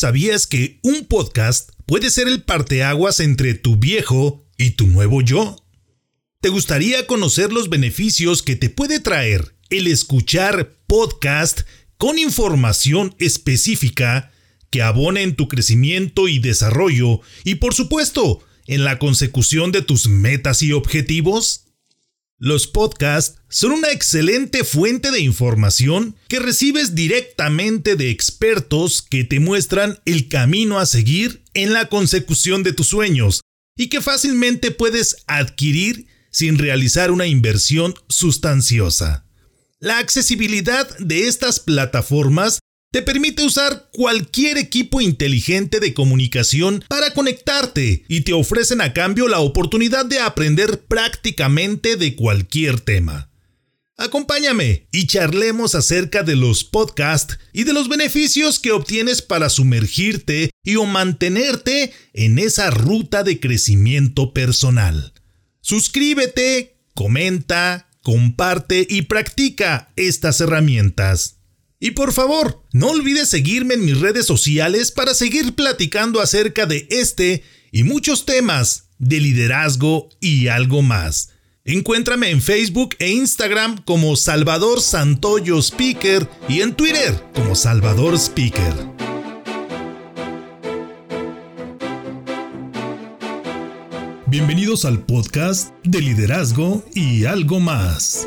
¿Sabías que un podcast puede ser el parteaguas entre tu viejo y tu nuevo yo? ¿Te gustaría conocer los beneficios que te puede traer el escuchar podcast con información específica que abone en tu crecimiento y desarrollo y por supuesto en la consecución de tus metas y objetivos? Los podcasts son una excelente fuente de información que recibes directamente de expertos que te muestran el camino a seguir en la consecución de tus sueños y que fácilmente puedes adquirir sin realizar una inversión sustanciosa. La accesibilidad de estas plataformas te permite usar cualquier equipo inteligente de comunicación para conectarte y te ofrecen a cambio la oportunidad de aprender prácticamente de cualquier tema. Acompáñame y charlemos acerca de los podcasts y de los beneficios que obtienes para sumergirte y o mantenerte en esa ruta de crecimiento personal. Suscríbete, comenta, comparte y practica estas herramientas. Y por favor, no olvides seguirme en mis redes sociales para seguir platicando acerca de este y muchos temas de liderazgo y algo más. Encuéntrame en Facebook e Instagram como Salvador Santoyo Speaker y en Twitter como Salvador Speaker. Bienvenidos al podcast de liderazgo y algo más.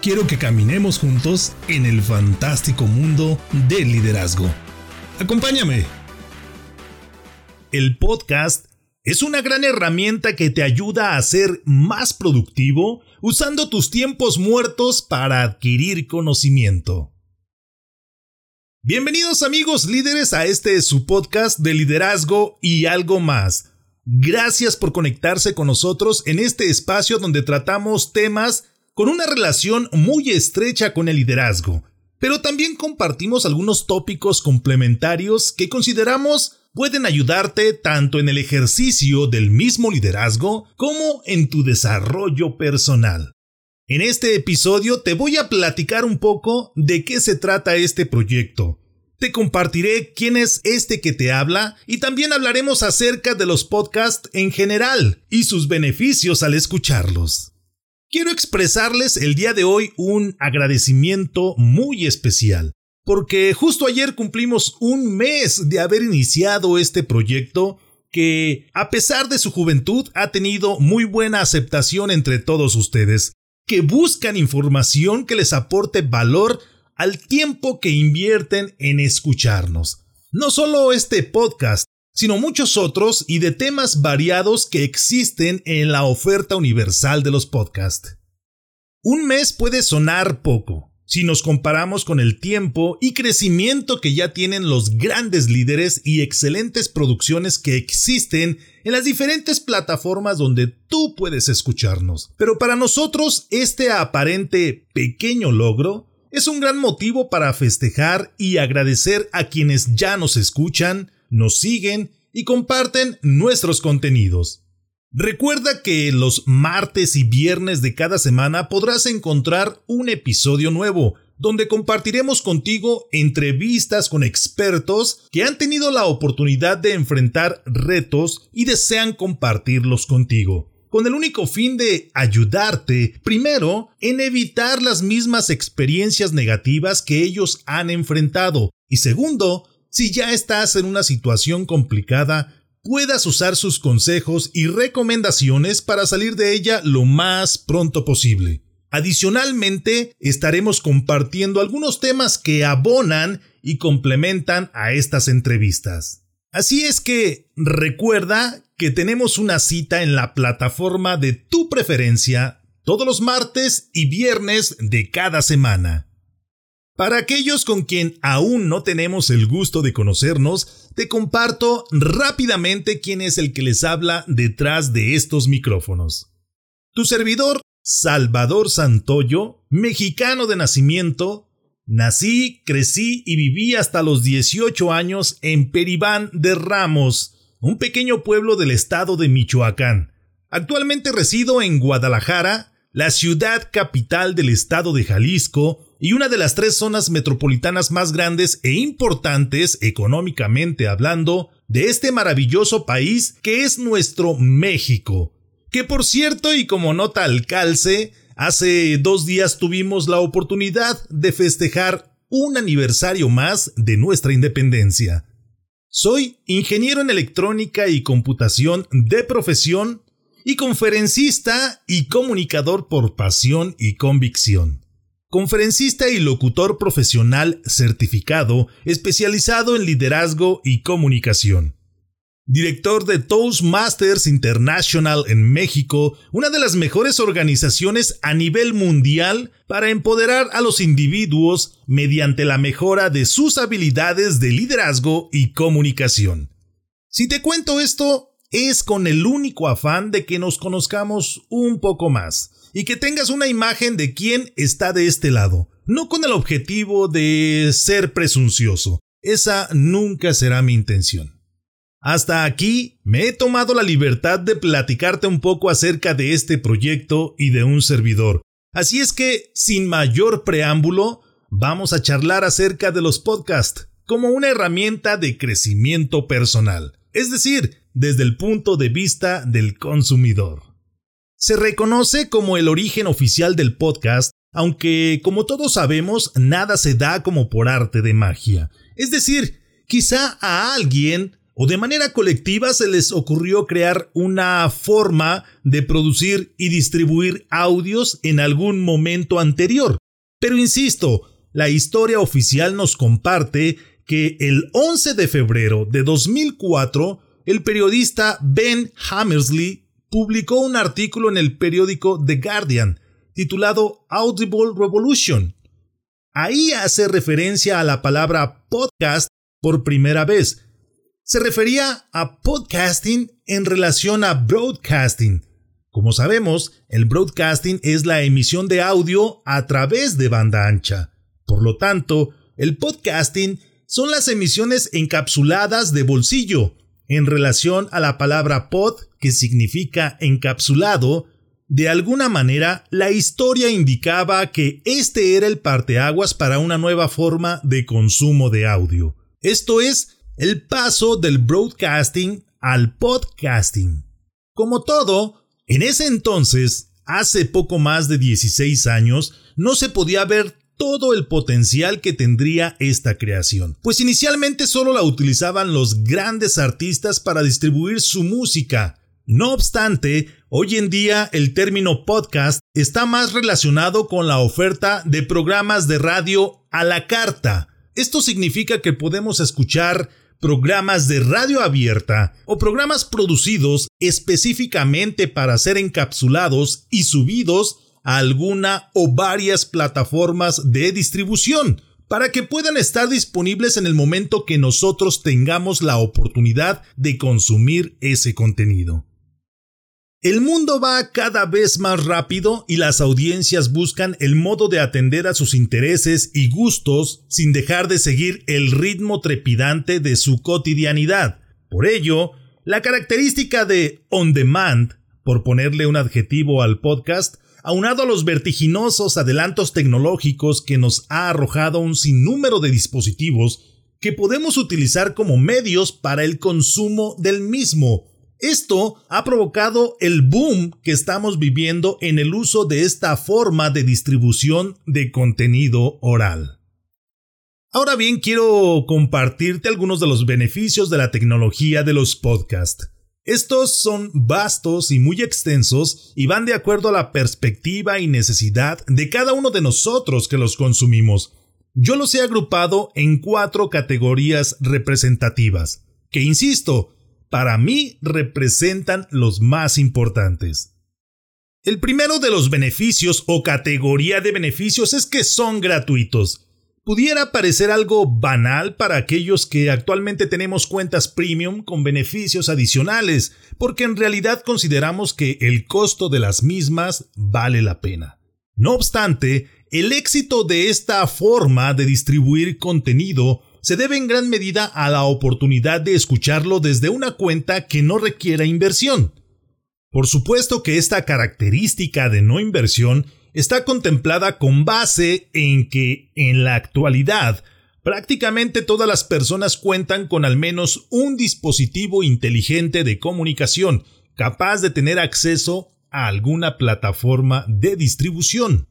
quiero que caminemos juntos en el fantástico mundo del liderazgo. Acompáñame. El podcast es una gran herramienta que te ayuda a ser más productivo usando tus tiempos muertos para adquirir conocimiento. Bienvenidos amigos líderes a este su podcast de liderazgo y algo más. Gracias por conectarse con nosotros en este espacio donde tratamos temas con una relación muy estrecha con el liderazgo, pero también compartimos algunos tópicos complementarios que consideramos pueden ayudarte tanto en el ejercicio del mismo liderazgo como en tu desarrollo personal. En este episodio te voy a platicar un poco de qué se trata este proyecto. Te compartiré quién es este que te habla y también hablaremos acerca de los podcasts en general y sus beneficios al escucharlos. Quiero expresarles el día de hoy un agradecimiento muy especial, porque justo ayer cumplimos un mes de haber iniciado este proyecto que, a pesar de su juventud, ha tenido muy buena aceptación entre todos ustedes, que buscan información que les aporte valor al tiempo que invierten en escucharnos. No solo este podcast, sino muchos otros y de temas variados que existen en la oferta universal de los podcasts. Un mes puede sonar poco, si nos comparamos con el tiempo y crecimiento que ya tienen los grandes líderes y excelentes producciones que existen en las diferentes plataformas donde tú puedes escucharnos. Pero para nosotros este aparente pequeño logro es un gran motivo para festejar y agradecer a quienes ya nos escuchan, nos siguen y comparten nuestros contenidos. Recuerda que los martes y viernes de cada semana podrás encontrar un episodio nuevo, donde compartiremos contigo entrevistas con expertos que han tenido la oportunidad de enfrentar retos y desean compartirlos contigo con el único fin de ayudarte, primero, en evitar las mismas experiencias negativas que ellos han enfrentado, y segundo, si ya estás en una situación complicada, puedas usar sus consejos y recomendaciones para salir de ella lo más pronto posible. Adicionalmente, estaremos compartiendo algunos temas que abonan y complementan a estas entrevistas. Así es que recuerda que tenemos una cita en la plataforma de tu preferencia todos los martes y viernes de cada semana. Para aquellos con quien aún no tenemos el gusto de conocernos, te comparto rápidamente quién es el que les habla detrás de estos micrófonos. Tu servidor, Salvador Santoyo, mexicano de nacimiento, nací, crecí y viví hasta los 18 años en Peribán de Ramos, un pequeño pueblo del estado de Michoacán. Actualmente resido en Guadalajara, la ciudad capital del estado de Jalisco, y una de las tres zonas metropolitanas más grandes e importantes económicamente hablando de este maravilloso país que es nuestro México. Que por cierto, y como nota al calce, hace dos días tuvimos la oportunidad de festejar un aniversario más de nuestra independencia. Soy ingeniero en electrónica y computación de profesión y conferencista y comunicador por pasión y convicción conferencista y locutor profesional certificado especializado en liderazgo y comunicación. Director de Toastmasters International en México, una de las mejores organizaciones a nivel mundial para empoderar a los individuos mediante la mejora de sus habilidades de liderazgo y comunicación. Si te cuento esto, es con el único afán de que nos conozcamos un poco más y que tengas una imagen de quién está de este lado, no con el objetivo de ser presuncioso. Esa nunca será mi intención. Hasta aquí me he tomado la libertad de platicarte un poco acerca de este proyecto y de un servidor. Así es que, sin mayor preámbulo, vamos a charlar acerca de los podcasts como una herramienta de crecimiento personal, es decir, desde el punto de vista del consumidor. Se reconoce como el origen oficial del podcast, aunque como todos sabemos, nada se da como por arte de magia. Es decir, quizá a alguien o de manera colectiva se les ocurrió crear una forma de producir y distribuir audios en algún momento anterior. Pero insisto, la historia oficial nos comparte que el 11 de febrero de 2004, el periodista Ben Hammersley publicó un artículo en el periódico The Guardian titulado Audible Revolution. Ahí hace referencia a la palabra podcast por primera vez. Se refería a podcasting en relación a broadcasting. Como sabemos, el broadcasting es la emisión de audio a través de banda ancha. Por lo tanto, el podcasting son las emisiones encapsuladas de bolsillo, en relación a la palabra pod, que significa encapsulado, de alguna manera la historia indicaba que este era el parteaguas para una nueva forma de consumo de audio. Esto es el paso del broadcasting al podcasting. Como todo, en ese entonces, hace poco más de 16 años, no se podía ver todo el potencial que tendría esta creación, pues inicialmente solo la utilizaban los grandes artistas para distribuir su música. No obstante, hoy en día el término podcast está más relacionado con la oferta de programas de radio a la carta. Esto significa que podemos escuchar programas de radio abierta o programas producidos específicamente para ser encapsulados y subidos alguna o varias plataformas de distribución para que puedan estar disponibles en el momento que nosotros tengamos la oportunidad de consumir ese contenido. El mundo va cada vez más rápido y las audiencias buscan el modo de atender a sus intereses y gustos sin dejar de seguir el ritmo trepidante de su cotidianidad. Por ello, la característica de on demand, por ponerle un adjetivo al podcast, aunado a los vertiginosos adelantos tecnológicos que nos ha arrojado un sinnúmero de dispositivos que podemos utilizar como medios para el consumo del mismo. Esto ha provocado el boom que estamos viviendo en el uso de esta forma de distribución de contenido oral. Ahora bien, quiero compartirte algunos de los beneficios de la tecnología de los podcasts. Estos son vastos y muy extensos y van de acuerdo a la perspectiva y necesidad de cada uno de nosotros que los consumimos. Yo los he agrupado en cuatro categorías representativas, que insisto, para mí representan los más importantes. El primero de los beneficios o categoría de beneficios es que son gratuitos. Pudiera parecer algo banal para aquellos que actualmente tenemos cuentas premium con beneficios adicionales, porque en realidad consideramos que el costo de las mismas vale la pena. No obstante, el éxito de esta forma de distribuir contenido se debe en gran medida a la oportunidad de escucharlo desde una cuenta que no requiera inversión. Por supuesto que esta característica de no inversión está contemplada con base en que, en la actualidad, prácticamente todas las personas cuentan con al menos un dispositivo inteligente de comunicación capaz de tener acceso a alguna plataforma de distribución.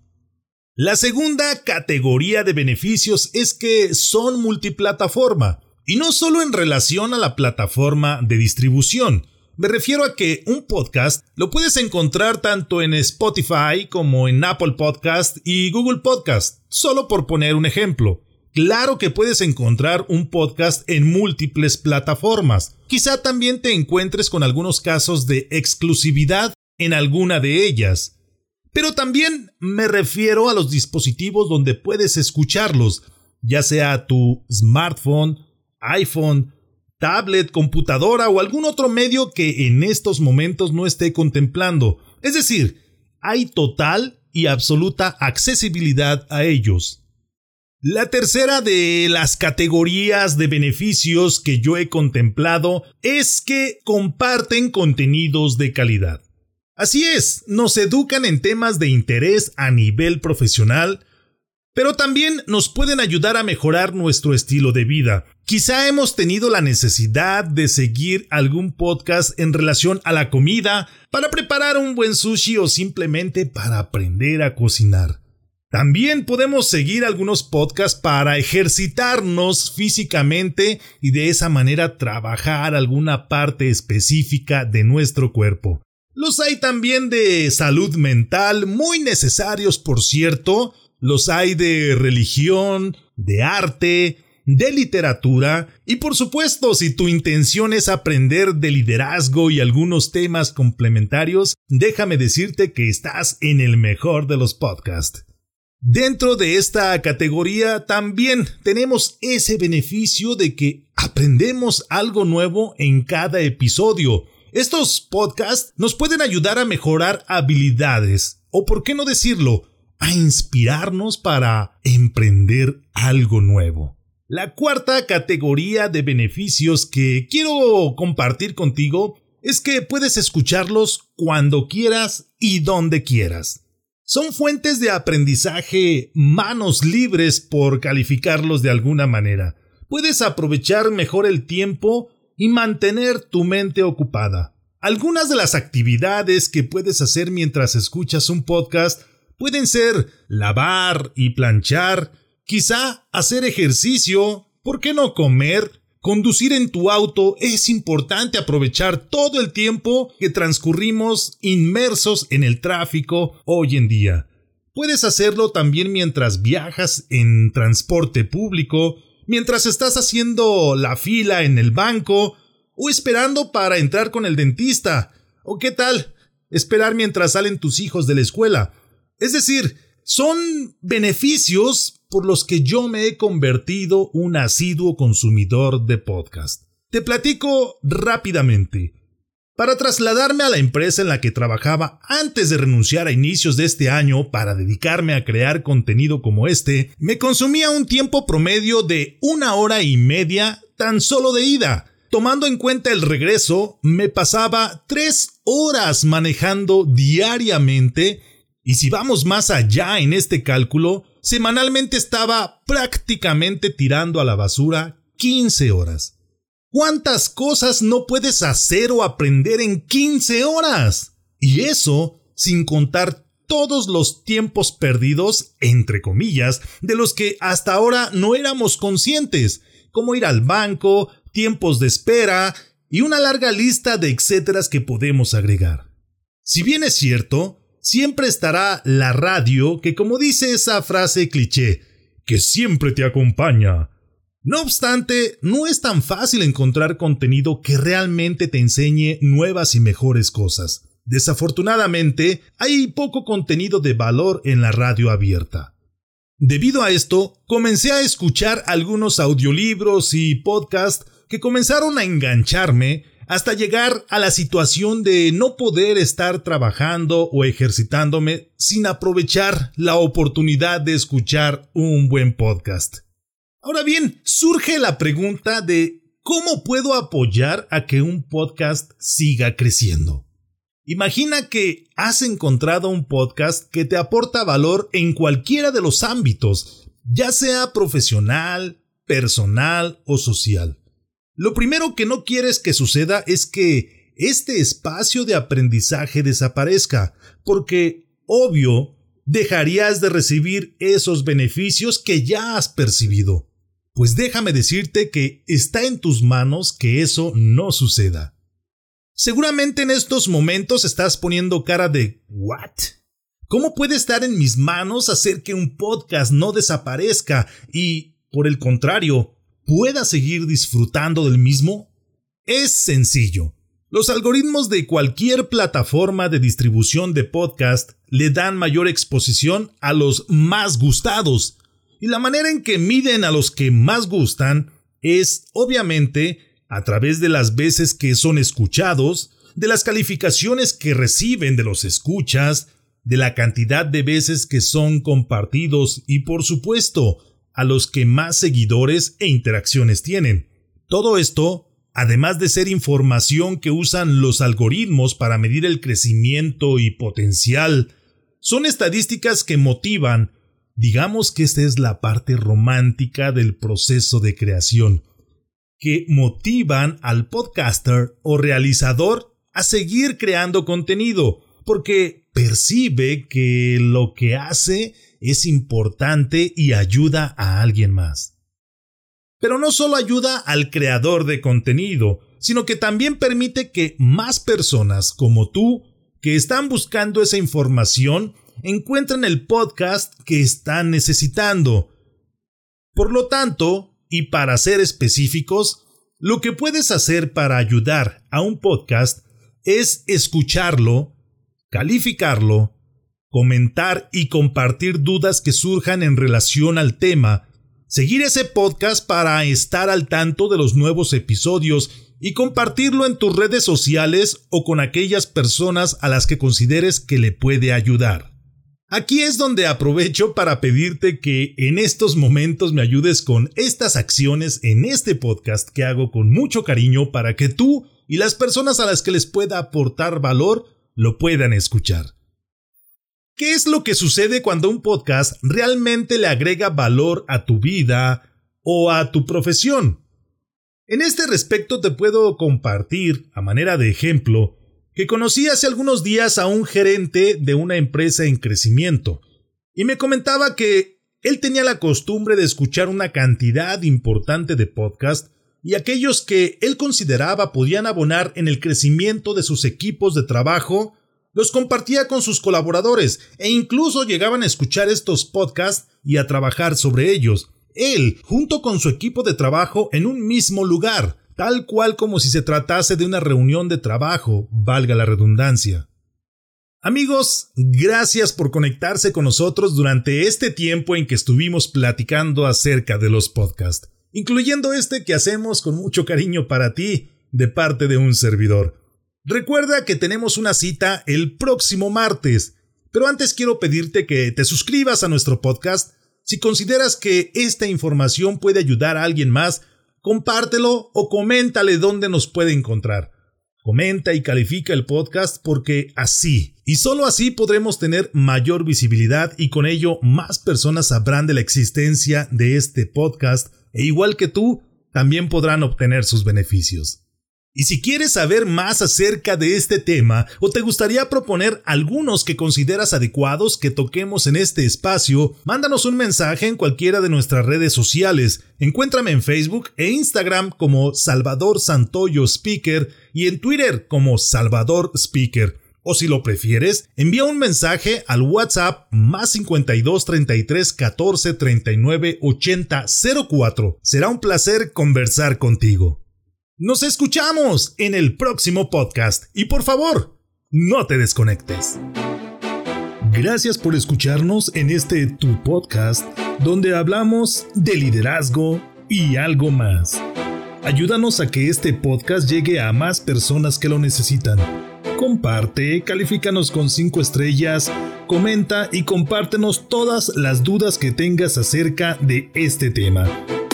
La segunda categoría de beneficios es que son multiplataforma, y no solo en relación a la plataforma de distribución, me refiero a que un podcast lo puedes encontrar tanto en Spotify como en Apple Podcast y Google Podcast, solo por poner un ejemplo. Claro que puedes encontrar un podcast en múltiples plataformas. Quizá también te encuentres con algunos casos de exclusividad en alguna de ellas. Pero también me refiero a los dispositivos donde puedes escucharlos, ya sea tu smartphone, iPhone, tablet, computadora o algún otro medio que en estos momentos no esté contemplando. Es decir, hay total y absoluta accesibilidad a ellos. La tercera de las categorías de beneficios que yo he contemplado es que comparten contenidos de calidad. Así es, nos educan en temas de interés a nivel profesional, pero también nos pueden ayudar a mejorar nuestro estilo de vida. Quizá hemos tenido la necesidad de seguir algún podcast en relación a la comida, para preparar un buen sushi o simplemente para aprender a cocinar. También podemos seguir algunos podcasts para ejercitarnos físicamente y de esa manera trabajar alguna parte específica de nuestro cuerpo. Los hay también de salud mental, muy necesarios por cierto, los hay de religión, de arte, de literatura y por supuesto si tu intención es aprender de liderazgo y algunos temas complementarios, déjame decirte que estás en el mejor de los podcasts. Dentro de esta categoría también tenemos ese beneficio de que aprendemos algo nuevo en cada episodio. Estos podcasts nos pueden ayudar a mejorar habilidades, o por qué no decirlo, a inspirarnos para emprender algo nuevo. La cuarta categoría de beneficios que quiero compartir contigo es que puedes escucharlos cuando quieras y donde quieras. Son fuentes de aprendizaje manos libres por calificarlos de alguna manera. Puedes aprovechar mejor el tiempo y mantener tu mente ocupada. Algunas de las actividades que puedes hacer mientras escuchas un podcast Pueden ser lavar y planchar, quizá hacer ejercicio, ¿por qué no comer? Conducir en tu auto es importante aprovechar todo el tiempo que transcurrimos inmersos en el tráfico hoy en día. Puedes hacerlo también mientras viajas en transporte público, mientras estás haciendo la fila en el banco o esperando para entrar con el dentista. ¿O qué tal? Esperar mientras salen tus hijos de la escuela. Es decir, son beneficios por los que yo me he convertido un asiduo consumidor de podcast. Te platico rápidamente. Para trasladarme a la empresa en la que trabajaba antes de renunciar a inicios de este año para dedicarme a crear contenido como este, me consumía un tiempo promedio de una hora y media tan solo de ida. Tomando en cuenta el regreso, me pasaba tres horas manejando diariamente y si vamos más allá en este cálculo, semanalmente estaba prácticamente tirando a la basura 15 horas. ¿Cuántas cosas no puedes hacer o aprender en 15 horas? Y eso sin contar todos los tiempos perdidos, entre comillas, de los que hasta ahora no éramos conscientes, como ir al banco, tiempos de espera y una larga lista de etcéteras que podemos agregar. Si bien es cierto, siempre estará la radio que como dice esa frase cliché, que siempre te acompaña. No obstante, no es tan fácil encontrar contenido que realmente te enseñe nuevas y mejores cosas. Desafortunadamente, hay poco contenido de valor en la radio abierta. Debido a esto, comencé a escuchar algunos audiolibros y podcasts que comenzaron a engancharme hasta llegar a la situación de no poder estar trabajando o ejercitándome sin aprovechar la oportunidad de escuchar un buen podcast. Ahora bien, surge la pregunta de ¿cómo puedo apoyar a que un podcast siga creciendo? Imagina que has encontrado un podcast que te aporta valor en cualquiera de los ámbitos, ya sea profesional, personal o social. Lo primero que no quieres que suceda es que este espacio de aprendizaje desaparezca, porque, obvio, dejarías de recibir esos beneficios que ya has percibido. Pues déjame decirte que está en tus manos que eso no suceda. Seguramente en estos momentos estás poniendo cara de ¿What? ¿Cómo puede estar en mis manos hacer que un podcast no desaparezca y, por el contrario, pueda seguir disfrutando del mismo? Es sencillo. Los algoritmos de cualquier plataforma de distribución de podcast le dan mayor exposición a los más gustados. Y la manera en que miden a los que más gustan es, obviamente, a través de las veces que son escuchados, de las calificaciones que reciben de los escuchas, de la cantidad de veces que son compartidos y por supuesto a los que más seguidores e interacciones tienen. Todo esto, además de ser información que usan los algoritmos para medir el crecimiento y potencial, son estadísticas que motivan, digamos que esta es la parte romántica del proceso de creación, que motivan al podcaster o realizador a seguir creando contenido, porque percibe que lo que hace es importante y ayuda a alguien más. Pero no solo ayuda al creador de contenido, sino que también permite que más personas como tú, que están buscando esa información, encuentren el podcast que están necesitando. Por lo tanto, y para ser específicos, lo que puedes hacer para ayudar a un podcast es escucharlo, calificarlo, comentar y compartir dudas que surjan en relación al tema, seguir ese podcast para estar al tanto de los nuevos episodios y compartirlo en tus redes sociales o con aquellas personas a las que consideres que le puede ayudar. Aquí es donde aprovecho para pedirte que en estos momentos me ayudes con estas acciones en este podcast que hago con mucho cariño para que tú y las personas a las que les pueda aportar valor lo puedan escuchar. ¿Qué es lo que sucede cuando un podcast realmente le agrega valor a tu vida o a tu profesión? En este respecto te puedo compartir, a manera de ejemplo, que conocí hace algunos días a un gerente de una empresa en crecimiento, y me comentaba que él tenía la costumbre de escuchar una cantidad importante de podcasts y aquellos que él consideraba podían abonar en el crecimiento de sus equipos de trabajo, los compartía con sus colaboradores e incluso llegaban a escuchar estos podcasts y a trabajar sobre ellos, él junto con su equipo de trabajo en un mismo lugar, tal cual como si se tratase de una reunión de trabajo, valga la redundancia. Amigos, gracias por conectarse con nosotros durante este tiempo en que estuvimos platicando acerca de los podcasts, incluyendo este que hacemos con mucho cariño para ti, de parte de un servidor. Recuerda que tenemos una cita el próximo martes, pero antes quiero pedirte que te suscribas a nuestro podcast si consideras que esta información puede ayudar a alguien más compártelo o coméntale dónde nos puede encontrar. Comenta y califica el podcast porque así, y solo así podremos tener mayor visibilidad y con ello más personas sabrán de la existencia de este podcast e igual que tú, también podrán obtener sus beneficios. Y si quieres saber más acerca de este tema o te gustaría proponer algunos que consideras adecuados que toquemos en este espacio, mándanos un mensaje en cualquiera de nuestras redes sociales. Encuéntrame en Facebook e Instagram como Salvador Santoyo Speaker y en Twitter como Salvador Speaker. O si lo prefieres, envía un mensaje al WhatsApp más 52 33 14 39 80 04. Será un placer conversar contigo. Nos escuchamos en el próximo podcast y por favor, no te desconectes. Gracias por escucharnos en este tu podcast donde hablamos de liderazgo y algo más. Ayúdanos a que este podcast llegue a más personas que lo necesitan. Comparte, califícanos con 5 estrellas, comenta y compártenos todas las dudas que tengas acerca de este tema.